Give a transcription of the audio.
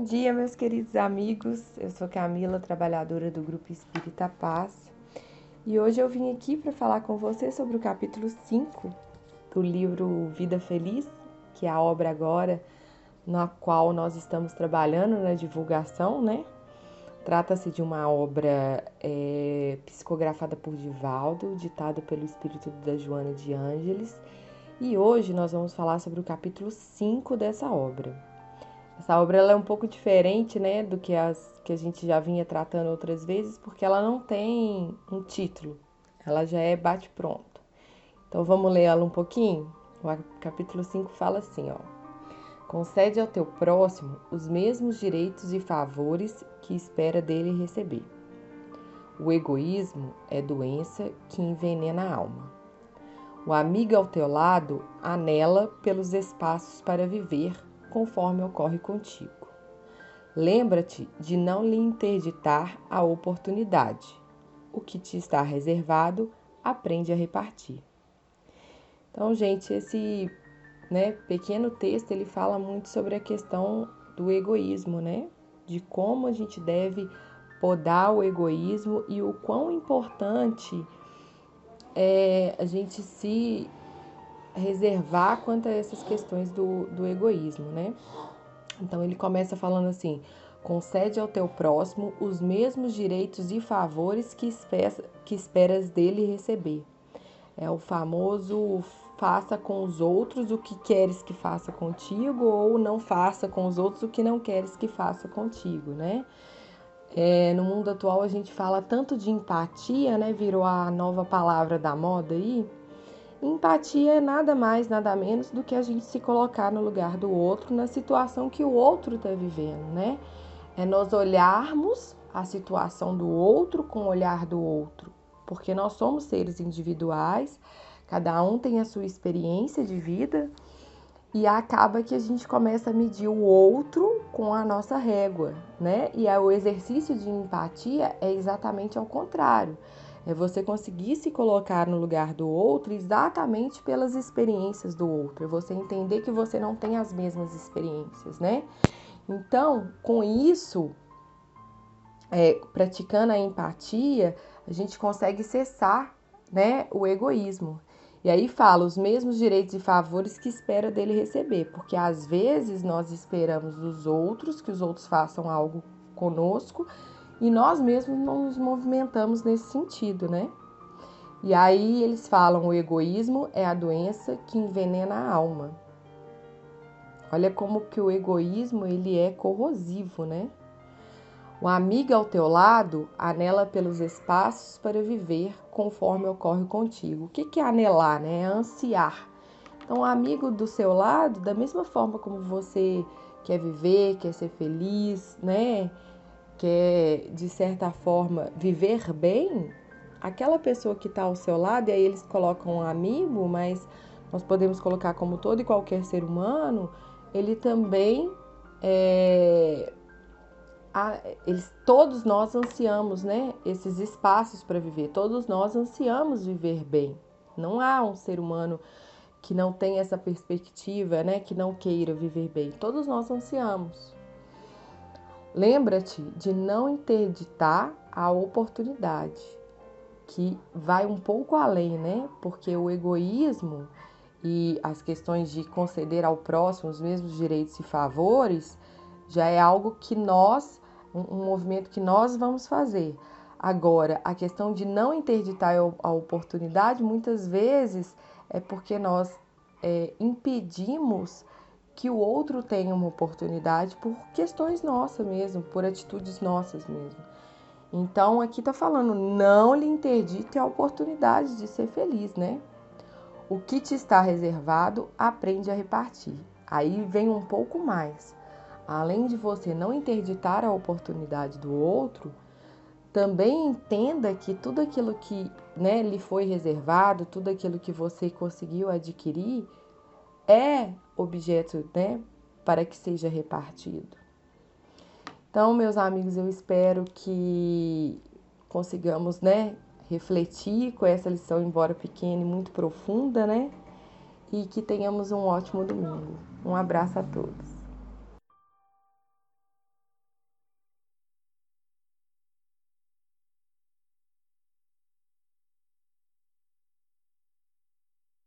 Bom dia, meus queridos amigos. Eu sou Camila, trabalhadora do Grupo Espírita Paz, e hoje eu vim aqui para falar com você sobre o capítulo 5 do livro Vida Feliz, que é a obra agora na qual nós estamos trabalhando na divulgação, né? Trata-se de uma obra é, psicografada por Divaldo, ditada pelo espírito da Joana de Ângeles, e hoje nós vamos falar sobre o capítulo 5 dessa obra. Essa obra ela é um pouco diferente, né, do que as que a gente já vinha tratando outras vezes, porque ela não tem um título. Ela já é bate pronto. Então vamos ler ela um pouquinho. O capítulo 5 fala assim, ó: Concede ao teu próximo os mesmos direitos e favores que espera dele receber. O egoísmo é doença que envenena a alma. O amigo ao teu lado anela pelos espaços para viver conforme ocorre contigo. Lembra-te de não lhe interditar a oportunidade. O que te está reservado, aprende a repartir. Então, gente, esse né, pequeno texto ele fala muito sobre a questão do egoísmo, né? De como a gente deve podar o egoísmo e o quão importante é a gente se reservar quanto a essas questões do, do egoísmo, né? Então ele começa falando assim: concede ao teu próximo os mesmos direitos e favores que, que esperas dele receber. É o famoso faça com os outros o que queres que faça contigo, ou não faça com os outros o que não queres que faça contigo, né? É, no mundo atual a gente fala tanto de empatia, né? Virou a nova palavra da moda aí. Empatia é nada mais, nada menos do que a gente se colocar no lugar do outro, na situação que o outro está vivendo, né? É nós olharmos a situação do outro com o olhar do outro, porque nós somos seres individuais, cada um tem a sua experiência de vida e acaba que a gente começa a medir o outro com a nossa régua, né? E o exercício de empatia é exatamente ao contrário. É você conseguir se colocar no lugar do outro exatamente pelas experiências do outro. É você entender que você não tem as mesmas experiências, né? Então, com isso, é, praticando a empatia, a gente consegue cessar né, o egoísmo. E aí fala os mesmos direitos e favores que espera dele receber, porque às vezes nós esperamos dos outros que os outros façam algo conosco e nós mesmos não nos movimentamos nesse sentido, né? E aí eles falam o egoísmo é a doença que envenena a alma. Olha como que o egoísmo ele é corrosivo, né? O amigo ao teu lado anela pelos espaços para viver conforme ocorre contigo. O que é anelar, né? É ansiar. Então, o amigo do seu lado, da mesma forma como você quer viver, quer ser feliz, né? Quer, de certa forma, viver bem, aquela pessoa que está ao seu lado, e aí eles colocam um amigo, mas nós podemos colocar como todo e qualquer ser humano, ele também é, a, eles, todos nós ansiamos, né, esses espaços para viver. Todos nós ansiamos viver bem. Não há um ser humano que não tenha essa perspectiva, né, que não queira viver bem. Todos nós ansiamos. Lembra-te de não interditar a oportunidade, que vai um pouco além, né? Porque o egoísmo e as questões de conceder ao próximo os mesmos direitos e favores já é algo que nós, um, movimento que nós vamos fazer. Agora, a questão de não interditar a oportunidade, muitas vezes é porque nós é, impedimos que o outro tenha uma oportunidade por questões nossas mesmo, por atitudes nossas mesmo. Então aqui tá falando, não lhe interdite a oportunidade de ser feliz, né? O que te está reservado, aprende a repartir. Aí vem um pouco mais. Além de você não interditar a oportunidade do outro, também entenda que tudo aquilo que né, lhe foi reservado, tudo aquilo que você conseguiu adquirir, é objeto, né, para que seja repartido. Então, meus amigos, eu espero que consigamos, né, refletir com essa lição, embora pequena e muito profunda, né, e que tenhamos um ótimo domingo. Um abraço a todos.